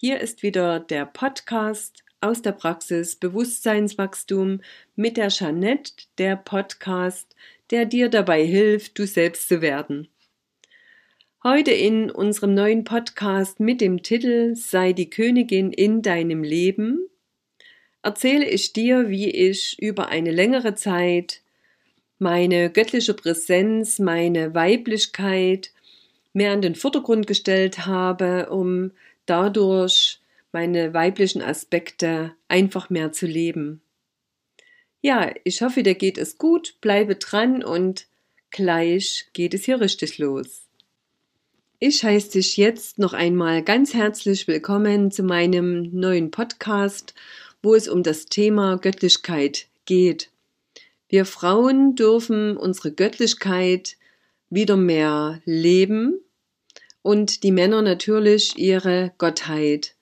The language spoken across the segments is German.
Hier ist wieder der Podcast aus der Praxis Bewusstseinswachstum mit der Jeanette, der Podcast, der dir dabei hilft, du selbst zu werden. Heute in unserem neuen Podcast mit dem Titel Sei die Königin in deinem Leben erzähle ich dir, wie ich über eine längere Zeit meine göttliche Präsenz, meine Weiblichkeit mehr in den Vordergrund gestellt habe, um dadurch meine weiblichen Aspekte einfach mehr zu leben. Ja, ich hoffe, dir geht es gut, bleibe dran und gleich geht es hier richtig los. Ich heiße dich jetzt noch einmal ganz herzlich willkommen zu meinem neuen Podcast, wo es um das Thema Göttlichkeit geht. Wir Frauen dürfen unsere Göttlichkeit wieder mehr leben und die Männer natürlich ihre Gottheit.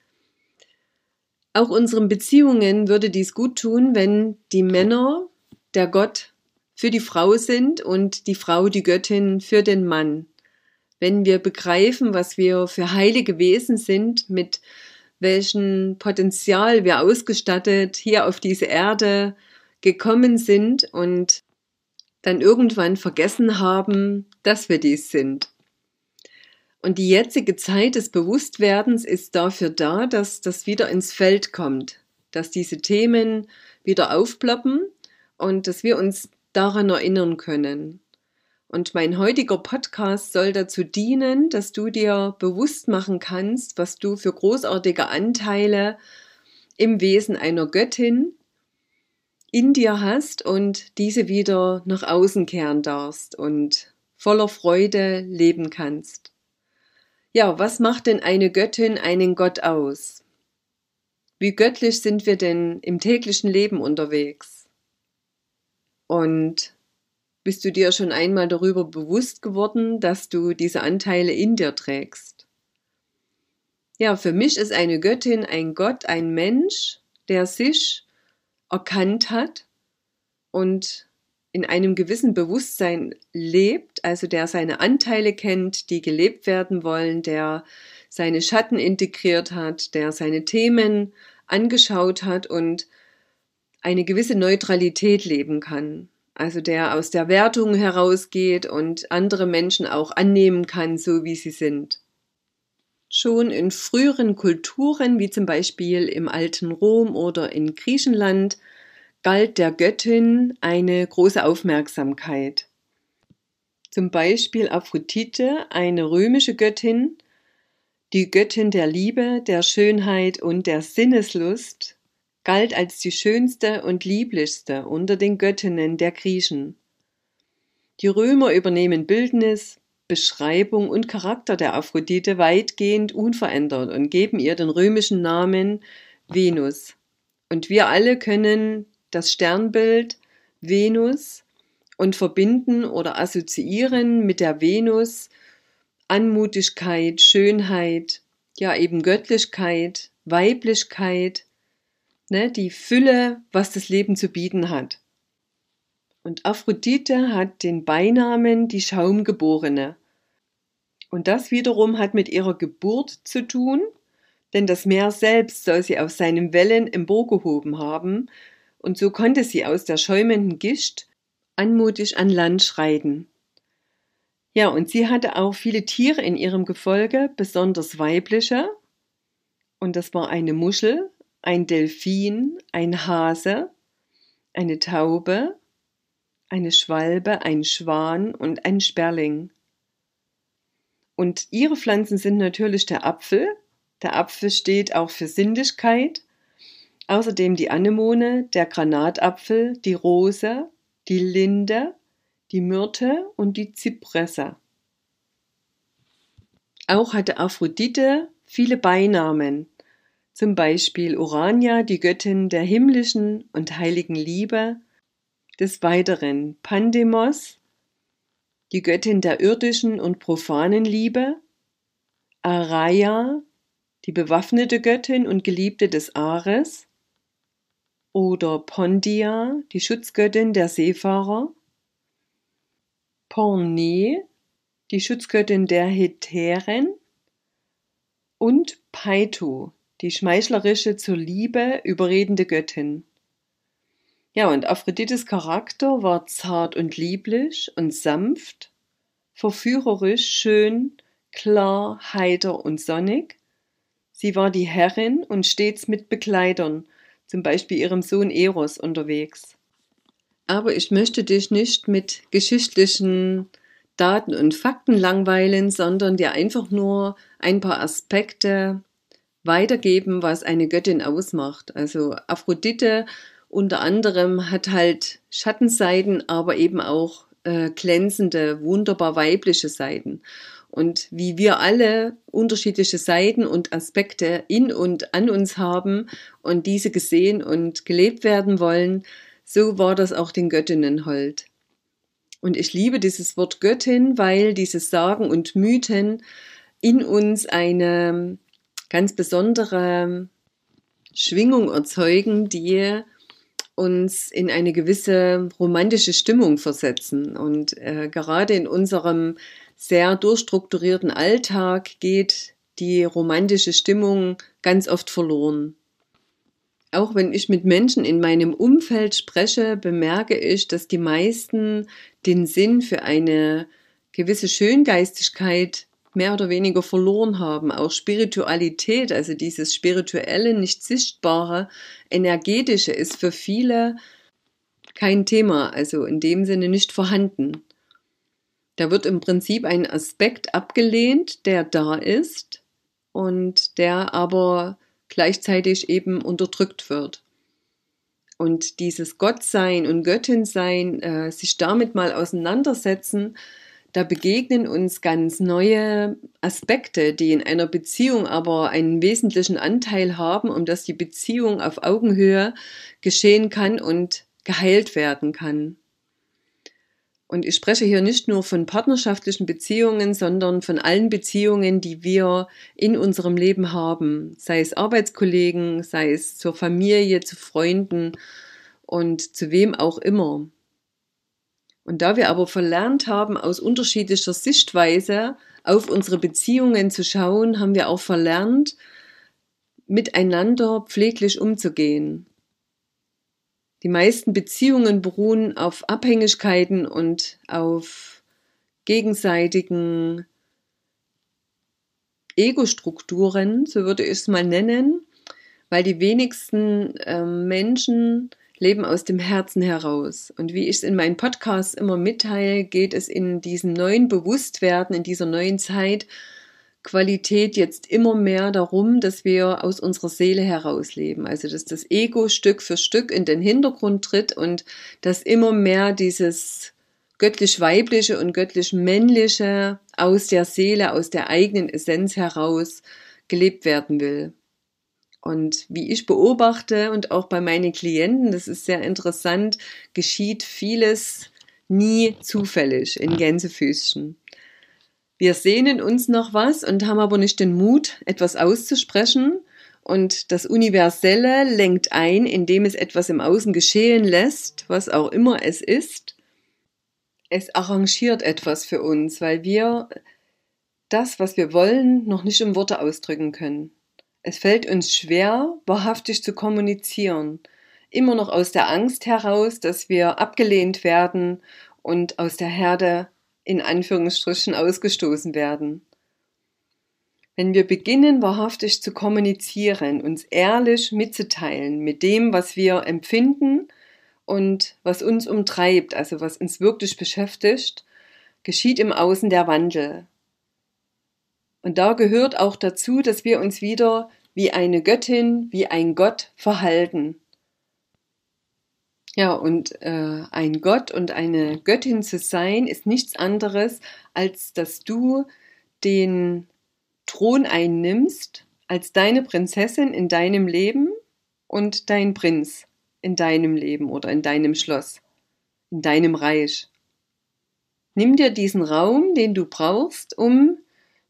Auch unseren Beziehungen würde dies gut tun, wenn die Männer der Gott für die Frau sind und die Frau die Göttin für den Mann wenn wir begreifen, was wir für heilige Wesen sind, mit welchem Potenzial wir ausgestattet hier auf diese Erde gekommen sind und dann irgendwann vergessen haben, dass wir dies sind. Und die jetzige Zeit des Bewusstwerdens ist dafür da, dass das wieder ins Feld kommt, dass diese Themen wieder aufploppen und dass wir uns daran erinnern können. Und mein heutiger Podcast soll dazu dienen, dass du dir bewusst machen kannst, was du für großartige Anteile im Wesen einer Göttin in dir hast und diese wieder nach außen kehren darfst und voller Freude leben kannst. Ja, was macht denn eine Göttin einen Gott aus? Wie göttlich sind wir denn im täglichen Leben unterwegs? Und bist du dir schon einmal darüber bewusst geworden, dass du diese Anteile in dir trägst? Ja, für mich ist eine Göttin ein Gott, ein Mensch, der sich erkannt hat und in einem gewissen Bewusstsein lebt, also der seine Anteile kennt, die gelebt werden wollen, der seine Schatten integriert hat, der seine Themen angeschaut hat und eine gewisse Neutralität leben kann also der aus der Wertung herausgeht und andere Menschen auch annehmen kann, so wie sie sind. Schon in früheren Kulturen, wie zum Beispiel im alten Rom oder in Griechenland, galt der Göttin eine große Aufmerksamkeit. Zum Beispiel Aphrodite, eine römische Göttin, die Göttin der Liebe, der Schönheit und der Sinneslust, galt als die schönste und lieblichste unter den Göttinnen der Griechen. Die Römer übernehmen Bildnis, Beschreibung und Charakter der Aphrodite weitgehend unverändert und geben ihr den römischen Namen Venus. Und wir alle können das Sternbild Venus und verbinden oder assoziieren mit der Venus Anmutigkeit, Schönheit, ja eben Göttlichkeit, Weiblichkeit, ne, die Fülle, was das Leben zu bieten hat. Und Aphrodite hat den Beinamen die Schaumgeborene. Und das wiederum hat mit ihrer Geburt zu tun, denn das Meer selbst soll sie auf seinen Wellen emporgehoben haben, und so konnte sie aus der schäumenden Gischt anmutig an Land schreiten. Ja, und sie hatte auch viele Tiere in ihrem Gefolge, besonders weibliche, und das war eine Muschel, ein Delfin, ein Hase, eine Taube, eine Schwalbe, ein Schwan und ein Sperling. Und ihre Pflanzen sind natürlich der Apfel. Der Apfel steht auch für Sinnlichkeit. Außerdem die Anemone, der Granatapfel, die Rose, die Linde, die Myrte und die Zypresse. Auch hatte Aphrodite viele Beinamen, zum Beispiel Urania, die Göttin der himmlischen und heiligen Liebe, des Weiteren. Pandemos, die Göttin der irdischen und profanen Liebe, Araya, die bewaffnete Göttin und Geliebte des Ares, oder Pondia, die Schutzgöttin der Seefahrer, Porne, die Schutzgöttin der Hetären, und Paito, die schmeichlerische zur Liebe überredende Göttin. Ja, und Aphrodites Charakter war zart und lieblich und sanft, verführerisch, schön, klar, heiter und sonnig. Sie war die Herrin und stets mit Begleitern, zum Beispiel ihrem Sohn Eros, unterwegs. Aber ich möchte dich nicht mit geschichtlichen Daten und Fakten langweilen, sondern dir einfach nur ein paar Aspekte weitergeben, was eine Göttin ausmacht. Also Aphrodite unter anderem hat halt Schattenseiten, aber eben auch äh, glänzende, wunderbar weibliche Seiten. Und wie wir alle unterschiedliche Seiten und Aspekte in und an uns haben und diese gesehen und gelebt werden wollen, so war das auch den Göttinnen hold. Und ich liebe dieses Wort Göttin, weil diese Sagen und Mythen in uns eine ganz besondere Schwingung erzeugen, die uns in eine gewisse romantische Stimmung versetzen. Und äh, gerade in unserem sehr durchstrukturierten Alltag geht die romantische Stimmung ganz oft verloren. Auch wenn ich mit Menschen in meinem Umfeld spreche, bemerke ich, dass die meisten den Sinn für eine gewisse Schöngeistigkeit mehr oder weniger verloren haben. Auch Spiritualität, also dieses spirituelle, nicht sichtbare, energetische ist für viele kein Thema, also in dem Sinne nicht vorhanden. Da wird im Prinzip ein Aspekt abgelehnt, der da ist und der aber gleichzeitig eben unterdrückt wird. Und dieses Gottsein und Göttinsein, äh, sich damit mal auseinandersetzen, da begegnen uns ganz neue Aspekte, die in einer Beziehung aber einen wesentlichen Anteil haben, um dass die Beziehung auf Augenhöhe geschehen kann und geheilt werden kann. Und ich spreche hier nicht nur von partnerschaftlichen Beziehungen, sondern von allen Beziehungen, die wir in unserem Leben haben, sei es Arbeitskollegen, sei es zur Familie, zu Freunden und zu wem auch immer. Und da wir aber verlernt haben, aus unterschiedlicher Sichtweise auf unsere Beziehungen zu schauen, haben wir auch verlernt, miteinander pfleglich umzugehen. Die meisten Beziehungen beruhen auf Abhängigkeiten und auf gegenseitigen Ego-Strukturen, so würde ich es mal nennen, weil die wenigsten äh, Menschen leben aus dem Herzen heraus. Und wie ich es in meinen Podcasts immer mitteile, geht es in diesem neuen Bewusstwerden, in dieser neuen Zeit, Qualität jetzt immer mehr darum, dass wir aus unserer Seele herausleben. Also, dass das Ego Stück für Stück in den Hintergrund tritt und dass immer mehr dieses göttlich-weibliche und göttlich-männliche aus der Seele, aus der eigenen Essenz heraus gelebt werden will. Und wie ich beobachte und auch bei meinen Klienten, das ist sehr interessant, geschieht vieles nie zufällig in Gänsefüßchen. Wir sehnen uns noch was und haben aber nicht den Mut, etwas auszusprechen. Und das Universelle lenkt ein, indem es etwas im Außen geschehen lässt, was auch immer es ist. Es arrangiert etwas für uns, weil wir das, was wir wollen, noch nicht in Worte ausdrücken können. Es fällt uns schwer, wahrhaftig zu kommunizieren, immer noch aus der Angst heraus, dass wir abgelehnt werden und aus der Herde in Anführungsstrichen ausgestoßen werden. Wenn wir beginnen, wahrhaftig zu kommunizieren, uns ehrlich mitzuteilen mit dem, was wir empfinden und was uns umtreibt, also was uns wirklich beschäftigt, geschieht im Außen der Wandel. Und da gehört auch dazu, dass wir uns wieder wie eine Göttin, wie ein Gott verhalten. Ja, und äh, ein Gott und eine Göttin zu sein, ist nichts anderes, als dass du den Thron einnimmst als deine Prinzessin in deinem Leben und dein Prinz in deinem Leben oder in deinem Schloss, in deinem Reich. Nimm dir diesen Raum, den du brauchst, um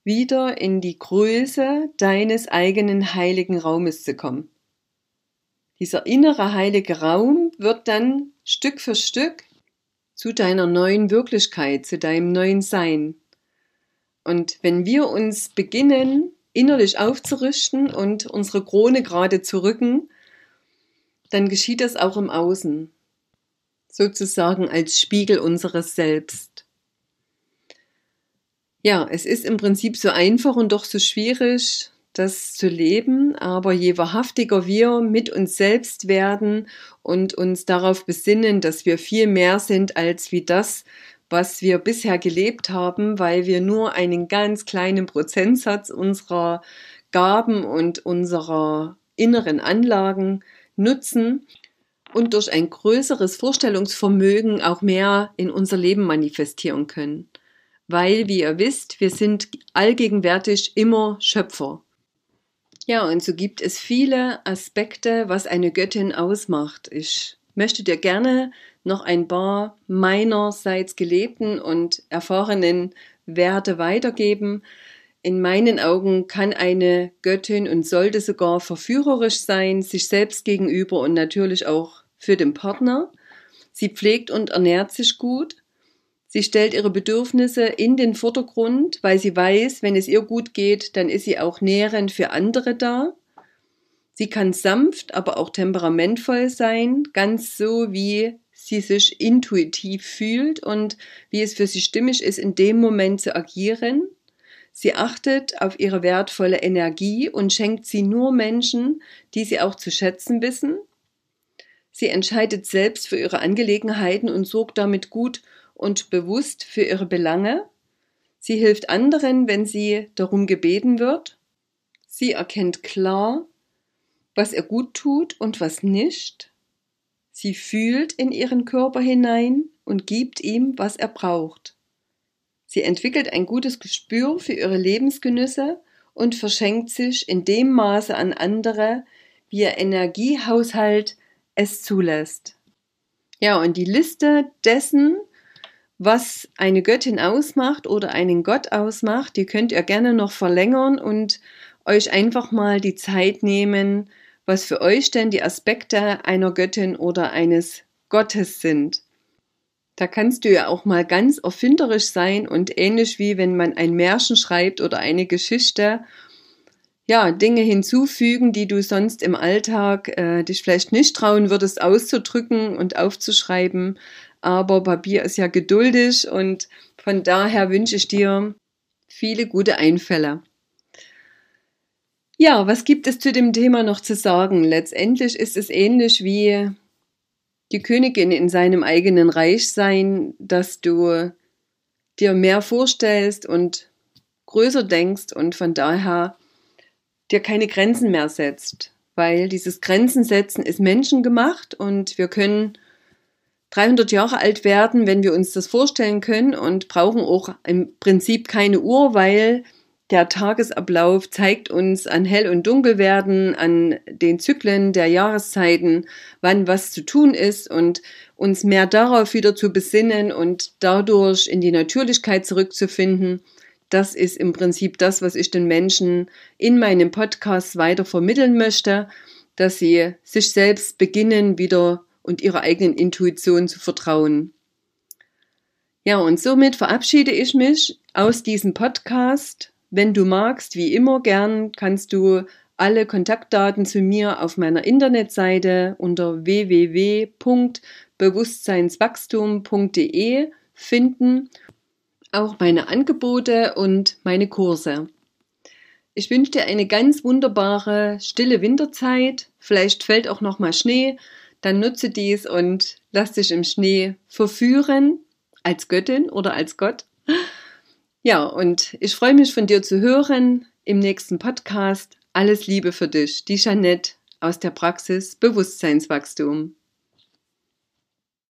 wieder in die Größe deines eigenen heiligen Raumes zu kommen. Dieser innere heilige Raum wird dann Stück für Stück zu deiner neuen Wirklichkeit, zu deinem neuen Sein. Und wenn wir uns beginnen, innerlich aufzurichten und unsere Krone gerade zu rücken, dann geschieht das auch im Außen, sozusagen als Spiegel unseres Selbst. Ja, es ist im Prinzip so einfach und doch so schwierig, das zu leben, aber je wahrhaftiger wir mit uns selbst werden und uns darauf besinnen, dass wir viel mehr sind als wie das, was wir bisher gelebt haben, weil wir nur einen ganz kleinen Prozentsatz unserer Gaben und unserer inneren Anlagen nutzen und durch ein größeres Vorstellungsvermögen auch mehr in unser Leben manifestieren können. Weil, wie ihr wisst, wir sind allgegenwärtig immer Schöpfer. Ja, und so gibt es viele Aspekte, was eine Göttin ausmacht. Ich möchte dir gerne noch ein paar meinerseits gelebten und erfahrenen Werte weitergeben. In meinen Augen kann eine Göttin und sollte sogar verführerisch sein, sich selbst gegenüber und natürlich auch für den Partner. Sie pflegt und ernährt sich gut, Sie stellt ihre Bedürfnisse in den Vordergrund, weil sie weiß, wenn es ihr gut geht, dann ist sie auch nährend für andere da. Sie kann sanft, aber auch temperamentvoll sein, ganz so wie sie sich intuitiv fühlt und wie es für sie stimmig ist, in dem Moment zu agieren. Sie achtet auf ihre wertvolle Energie und schenkt sie nur Menschen, die sie auch zu schätzen wissen. Sie entscheidet selbst für ihre Angelegenheiten und sorgt damit gut und bewusst für ihre Belange. Sie hilft anderen, wenn sie darum gebeten wird. Sie erkennt klar, was ihr gut tut und was nicht. Sie fühlt in ihren Körper hinein und gibt ihm, was er braucht. Sie entwickelt ein gutes Gespür für ihre Lebensgenüsse und verschenkt sich in dem Maße an andere, wie ihr Energiehaushalt es zulässt. Ja, und die Liste dessen, was eine Göttin ausmacht oder einen Gott ausmacht, die könnt ihr gerne noch verlängern und euch einfach mal die Zeit nehmen, was für euch denn die Aspekte einer Göttin oder eines Gottes sind. Da kannst du ja auch mal ganz erfinderisch sein und ähnlich wie wenn man ein Märchen schreibt oder eine Geschichte, ja, Dinge hinzufügen, die du sonst im Alltag äh, dich vielleicht nicht trauen würdest auszudrücken und aufzuschreiben aber Papier ist ja geduldig und von daher wünsche ich dir viele gute Einfälle. Ja, was gibt es zu dem Thema noch zu sagen? Letztendlich ist es ähnlich wie die Königin in seinem eigenen Reich sein, dass du dir mehr vorstellst und größer denkst und von daher dir keine Grenzen mehr setzt, weil dieses Grenzen setzen ist menschengemacht und wir können 300 Jahre alt werden, wenn wir uns das vorstellen können und brauchen auch im Prinzip keine Uhr, weil der Tagesablauf zeigt uns an Hell- und Dunkelwerden, an den Zyklen der Jahreszeiten, wann was zu tun ist und uns mehr darauf wieder zu besinnen und dadurch in die Natürlichkeit zurückzufinden. Das ist im Prinzip das, was ich den Menschen in meinem Podcast weiter vermitteln möchte, dass sie sich selbst beginnen, wieder und ihrer eigenen Intuition zu vertrauen. Ja, und somit verabschiede ich mich aus diesem Podcast. Wenn du magst, wie immer gern, kannst du alle Kontaktdaten zu mir auf meiner Internetseite unter www.bewusstseinswachstum.de finden, auch meine Angebote und meine Kurse. Ich wünsche dir eine ganz wunderbare, stille Winterzeit. Vielleicht fällt auch noch mal Schnee dann nutze dies und lass dich im Schnee verführen, als Göttin oder als Gott. Ja, und ich freue mich von dir zu hören im nächsten Podcast. Alles Liebe für dich, die Jeanette aus der Praxis Bewusstseinswachstum.